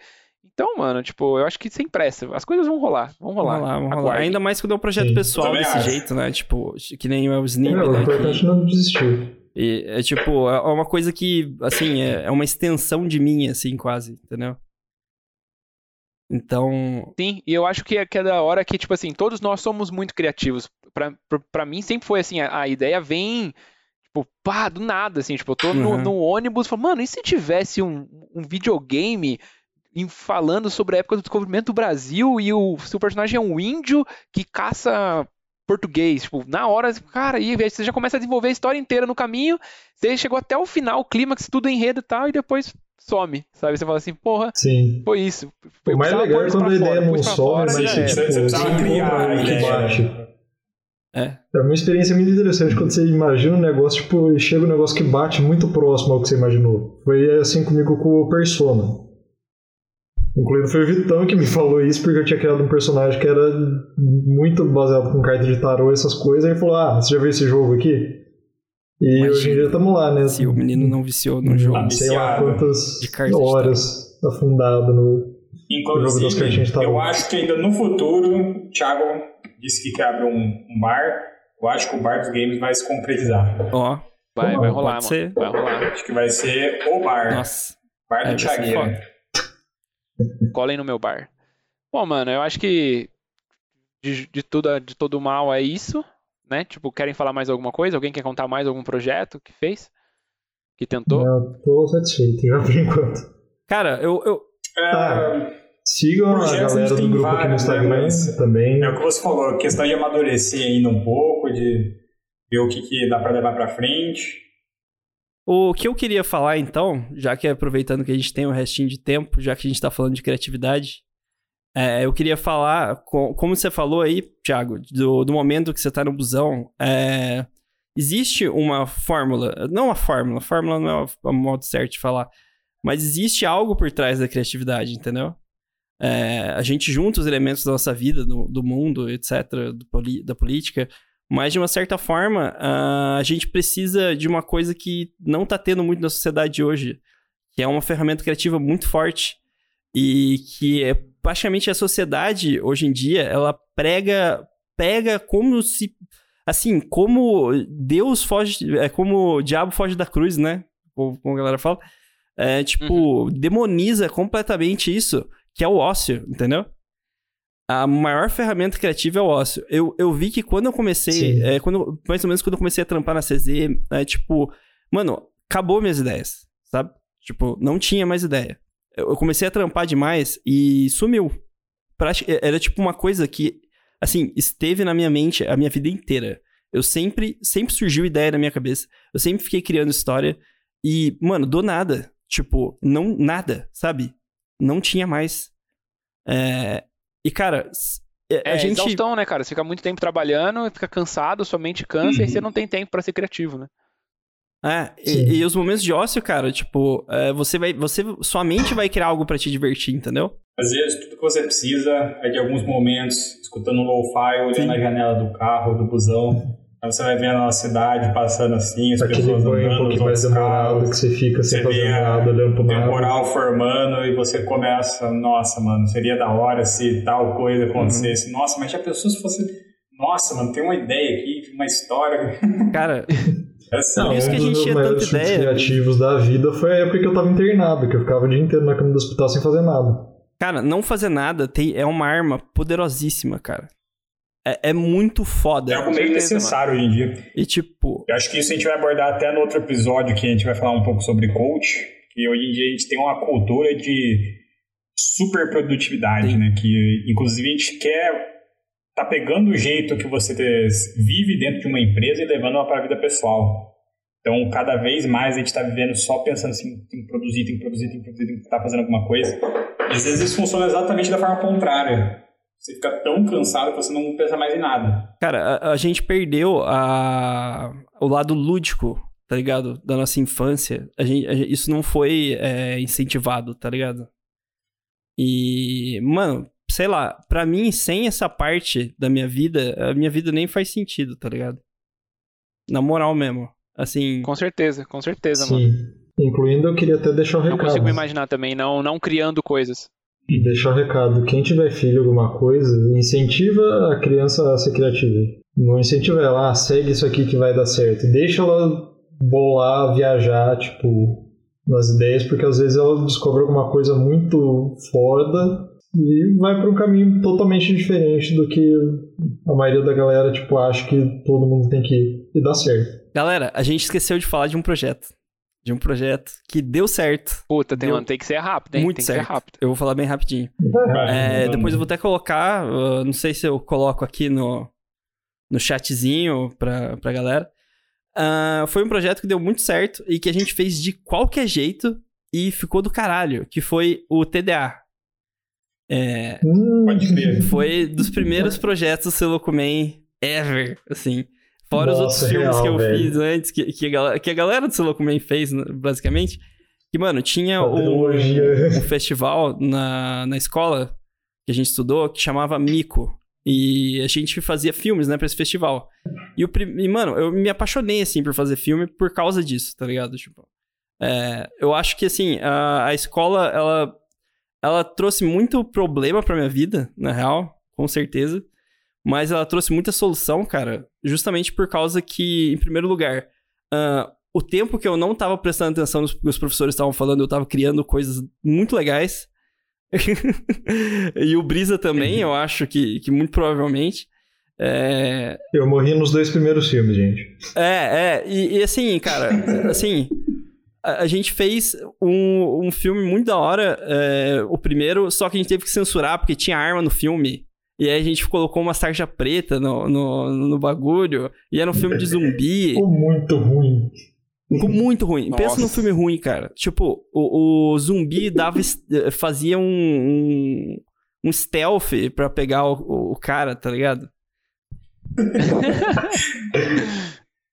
B: Então, mano, tipo, eu acho que sem pressa. As coisas vão rolar, vão rolar.
C: Lá, vamos rolar. Ainda mais quando é um projeto
A: Sim.
C: pessoal desse
D: acho.
C: jeito, né? Tipo, que nem o Snip,
A: É, o
C: né?
A: importante
C: que-
A: não desistir.
C: E é tipo, é uma coisa que, assim, é, é uma extensão de mim, assim, quase, entendeu? Então,
B: Sim, e eu acho que é, que é da hora que, tipo assim, todos nós somos muito criativos. Pra, pra, pra mim sempre foi assim, a, a ideia vem, tipo, pá, do nada, assim, tipo, eu tô no,
C: Uhum.
B: no ônibus falo, mano, e se tivesse um, um videogame falando sobre a época do descobrimento do Brasil e o seu personagem é um índio que caça português, tipo, na hora, cara, e aí você já começa a desenvolver a história inteira no caminho, você chegou até o final, o clímax, tudo enredo e tal, e depois some, sabe? Você fala assim, porra,
A: Sim.
B: foi isso.
A: O mais legal é quando a ideia não some, mas
B: era.
A: tipo,
D: Você
A: encontra
D: criar a
A: algo que
D: ideia.
A: bate.
C: é.
A: É uma experiência muito interessante quando você imagina um negócio, tipo, e chega um negócio que bate muito próximo ao que você imaginou. Foi assim comigo com o Persona. Incluindo foi o Vitão que me falou isso, porque eu tinha criado um personagem que era muito baseado com carta de tarô e essas coisas, e ele falou, ah, você já viu esse jogo aqui? E
C: Imagina.
A: hoje em dia estamos lá, né?
C: se o menino não viciou no jogo.
A: Não sei lá quantas
C: De carta de
A: horas afundado no... Jogo das
D: Inclusive,
A: cartinhas tá
D: eu acho que ainda no futuro, o Thiago disse que quer abrir um, um bar. Eu acho que o bar dos games vai se concretizar.
C: Ó,
B: Vai, vai
C: Pode
B: rolar, mano.
C: ser.
B: Vai rolar.
D: Acho que vai ser o bar.
C: nossa.
D: bar do
C: vai foda.
B: Colhem no meu bar. Bom, mano, eu acho que de, de, tudo, de todo mal é isso, né? Tipo, querem falar mais alguma coisa? Alguém quer contar mais algum projeto que fez? Que tentou?
A: Eu tô satisfeito já por enquanto.
C: Cara, eu, eu,
D: É,
A: Ah. Sigam a galera do grupo aqui no
D: vários, né,
A: Instagram
D: mas-
A: também.
D: é o que você falou, questão de amadurecer ainda um pouco, de ver o que, que dá pra levar pra frente.
C: O que eu queria falar, então, já que aproveitando que a gente tem um restinho de tempo, já que a gente tá falando de criatividade, é, eu queria falar, co- como você falou aí, Thiago, do, do momento que você tá no busão, é, existe uma fórmula, não uma fórmula, fórmula não é o- o modo certo de falar, mas existe algo por trás da criatividade, entendeu? É, a gente junta os elementos da nossa vida, do, do mundo, etc., do da política, Mas, de uma certa forma, a gente precisa de uma coisa que não tá tendo muito na sociedade hoje, que é uma ferramenta criativa muito forte. E que é praticamente a sociedade, hoje em dia, ela prega, pega como se. Assim, como Deus foge. É como o diabo foge da cruz, né? Como a galera fala. É, tipo, uhum. demoniza completamente isso, que é o ócio, entendeu? A maior ferramenta criativa é o ócio. Eu, eu vi que quando eu comecei, é, quando, mais ou menos quando eu comecei a trampar na CZ, é, tipo, mano, acabou minhas ideias, sabe? Tipo, não tinha mais ideia. Eu, eu comecei a trampar demais e sumiu. É, era tipo uma coisa que, assim, esteve na minha mente a minha vida inteira. Eu sempre, sempre surgiu ideia na minha cabeça. Eu sempre fiquei criando história. E, mano, do nada. Tipo, não, nada, sabe? Não tinha mais. É, e, cara,
B: é, a é, gente. exaustão, né, cara? Você fica muito tempo trabalhando, fica cansado, sua mente cansa uhum. e você não tem tempo para ser criativo, né?
C: É, e, e, os momentos de ócio, cara, tipo, é, você vai. Você, sua mente vai criar algo para te divertir, entendeu?
D: Às vezes, tudo que você precisa é de alguns momentos, escutando um lo-fi, olhando Sim. na janela do carro, do busão. Aí você vai vendo a cidade passando assim, as
A: Aquele
D: pessoas
A: andando, um pouquinho mais demorado, que você fica sem fazer nada, olhando pro
D: nada. temporal formando e você começa, nossa, mano, seria da hora se tal coisa acontecesse. Uhum. Nossa, mas já pensou se fosse... Nossa, mano, tem uma ideia aqui, uma história. *laughs*
C: Cara...
A: Essa não, isso que a gente tinha tanta ideia. criativos da vida foi a época que eu tava internado, que eu ficava o dia inteiro na cama do hospital sem fazer nada.
C: Cara, não fazer nada tem, é uma arma poderosíssima, cara é, é muito foda.
D: É algo meio necessário hoje em dia.
C: E tipo.
D: Eu acho que isso a gente vai abordar até no outro episódio que a gente vai falar um pouco sobre coach. Que hoje em dia a gente tem uma cultura de super produtividade, Sim. né? Que inclusive a gente quer tá pegando o jeito que você vive dentro de uma empresa e levando ela para a vida pessoal. Então, cada vez mais a gente está vivendo só pensando assim, tem que produzir, tem que produzir, tem que produzir, tem que estar tá fazendo alguma coisa. E às vezes isso funciona exatamente da forma contrária. Você fica tão cansado que você não pensa mais em nada.
C: Cara, a, a gente perdeu a, o lado lúdico, tá ligado? Da nossa infância. A gente, a, isso não foi é, incentivado, tá ligado? E, mano, sei lá, pra mim, sem essa parte da minha vida, a minha vida nem faz sentido, tá ligado? Na moral mesmo. Assim.
B: Com certeza, com certeza,
A: Sim.
B: mano.
A: Incluindo, eu queria até deixar um recado.
B: Não consigo me imaginar também, não, não criando coisas.
A: Deixar o recado: quem tiver filho alguma coisa, incentiva a criança a ser criativa. Não incentiva ela, ah, segue isso aqui que vai dar certo. Deixa ela bolar, viajar, tipo, nas ideias, porque às vezes ela descobre alguma coisa muito foda e vai para um caminho totalmente diferente do que a maioria da galera, tipo, acha que todo mundo tem que ir e dá certo.
C: Galera, a gente esqueceu de falar de um projeto de um projeto que deu certo.
B: Puta, tem, deu tem que ser rápido, hein?
C: Muito
B: tem
C: certo.
B: que ser rápido.
C: Eu vou falar bem rapidinho. É, depois eu vou até colocar, uh, não sei se eu coloco aqui no, no chatzinho pra, pra galera. Uh, foi um projeto que deu muito certo e que a gente fez de qualquer jeito e ficou do caralho, que foi o TDA. É,
D: hum.
C: foi dos primeiros projetos do Celocumen ever, assim. Fora Nossa, os outros filmes real, que eu velho. fiz antes, que, que, a galera, que a galera do Silocumen fez, né, basicamente. Que, mano, tinha o, um festival na, na escola que a gente estudou que chamava Mico. E a gente fazia filmes, né, pra esse festival. E, o, e, mano, eu me apaixonei, assim, por fazer filme por causa disso, tá ligado? Tipo, é, eu acho que, assim, a, a escola, ela, ela trouxe muito problema pra minha vida, na real, com certeza. Mas ela trouxe muita solução, cara, justamente por causa que, em primeiro lugar, uh, o tempo que eu não tava prestando atenção nos que os professores estavam falando, eu tava criando coisas muito legais. *laughs* e o Brisa também, eu acho que, que muito provavelmente. É...
A: Eu morri nos dois primeiros filmes, gente.
C: É, é, e, e assim, cara, assim, a, a, gente fez um, um filme muito da hora, é, o primeiro, só que a gente teve que censurar porque tinha arma no filme. E aí a gente colocou uma sarja preta no, no, no bagulho. E era um filme de zumbi. *laughs*
A: Ficou muito ruim.
C: Ficou muito ruim. Nossa. Pensa num filme ruim, cara. Tipo, o, o zumbi dava, fazia um, um, um stealth pra pegar o, o cara, tá ligado? *laughs*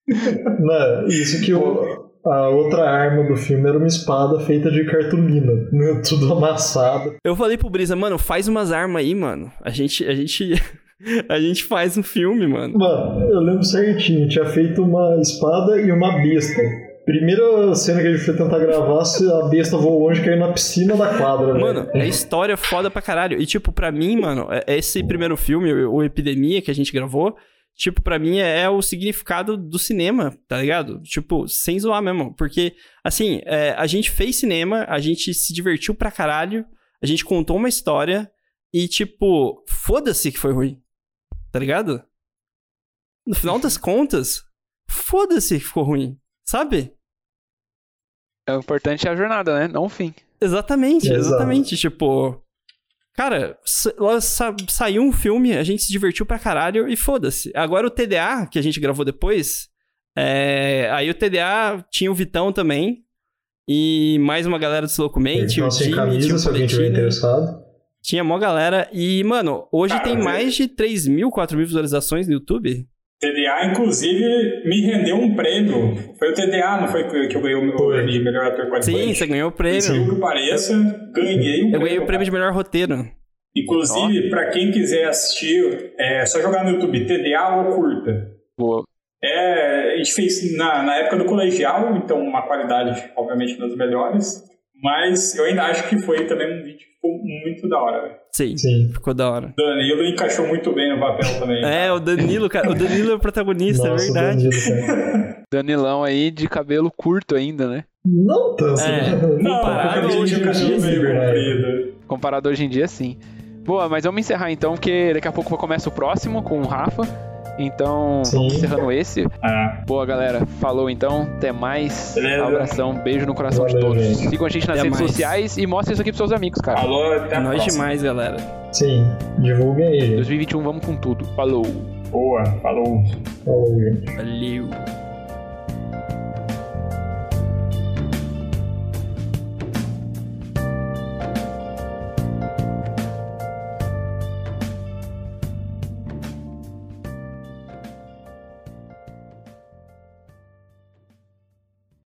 A: Não, isso que o, a outra arma do filme era uma espada feita de cartolina, *laughs* né? tudo amassado.
C: Eu falei pro Brisa, mano, faz umas armas aí, mano. A gente, a gente, *laughs* a gente faz um filme, mano.
A: Mano, eu lembro certinho, tinha feito uma espada e uma besta. Primeira cena que a gente foi tentar gravar, a besta voou longe e caiu na piscina da quadra, velho.
C: Mano, é história foda pra caralho. E, tipo, pra mim, mano, é- esse primeiro filme, o Epidemia, que a gente gravou, tipo, pra mim é, é o significado do cinema, tá ligado? Tipo, sem zoar mesmo. Porque, assim, é, a gente fez cinema, a gente se divertiu pra caralho, a gente contou uma história e, tipo, foda-se que foi ruim. Tá ligado? No final das *laughs* contas, foda-se que ficou ruim. Sabe?
B: É, O importante é a jornada, né? Não o fim.
C: Exatamente,
A: Exato.
C: exatamente. Tipo, cara, sa- saiu um filme, a gente se divertiu pra caralho e foda-se. Agora o TDA, que a gente gravou depois, é, aí o TDA tinha o Vitão também. E mais uma galera do Slowcomente, o
A: sem
C: Jimmy,
A: camisa, se alguém tiver interessado.
C: tinha mó galera. E, mano, hoje
D: Cara,
C: tem mais de 3 mil, 4 mil visualizações no YouTube.
D: TDA, inclusive, me rendeu um prêmio. Foi o TDA, não foi que eu ganhei o meu prêmio de melhor ator
C: Sim,
D: coadjuvante?
C: você ganhou o prêmio.
D: Incrível que pareça, ganhei um
C: Eu ganhei o prêmio de melhor roteiro.
D: Inclusive, pra quem quiser assistir, é só jogar no YouTube TDA ou curta.
B: Boa.
D: É, a gente fez na, na época do colegial, então uma qualidade, obviamente, das melhores. Mas eu ainda acho que foi também um vídeo que ficou muito da hora, velho.
C: Sim,
A: Sim.
C: ficou da hora.
D: Danilo encaixou muito bem no papel também. *laughs*
C: É, o Danilo, cara. O Danilo é o protagonista,
A: Nossa,
C: é verdade.
A: Danilo. *laughs*
B: Danilão aí de cabelo curto ainda, né?
A: Não tanto.
C: É,
A: né?
D: Não,
C: Comparado hoje em
D: cabelo
C: dia,
D: meio
A: sim.
B: Comparado hoje em dia, sim. Boa, mas vamos encerrar então, porque daqui a pouco começa o próximo com o Rafa. Então,
A: Sim.
B: encerrando esse.
D: Ah,
B: Boa, galera. Falou então. Até mais.
D: Beleza.
B: Abração. Beijo no coração de
A: Valeu,
B: todos.
A: gente.
B: Sigam a gente nas
C: Até
B: redes
C: mais.
B: sociais e mostrem isso aqui pros seus amigos, cara.
D: alô, até
C: É
D: próxima.
C: demais, galera.
A: Sim, divulguem aí, gente.
B: 2021, vamos com tudo. Falou.
D: Boa, falou.
A: Falou, gente.
C: Valeu.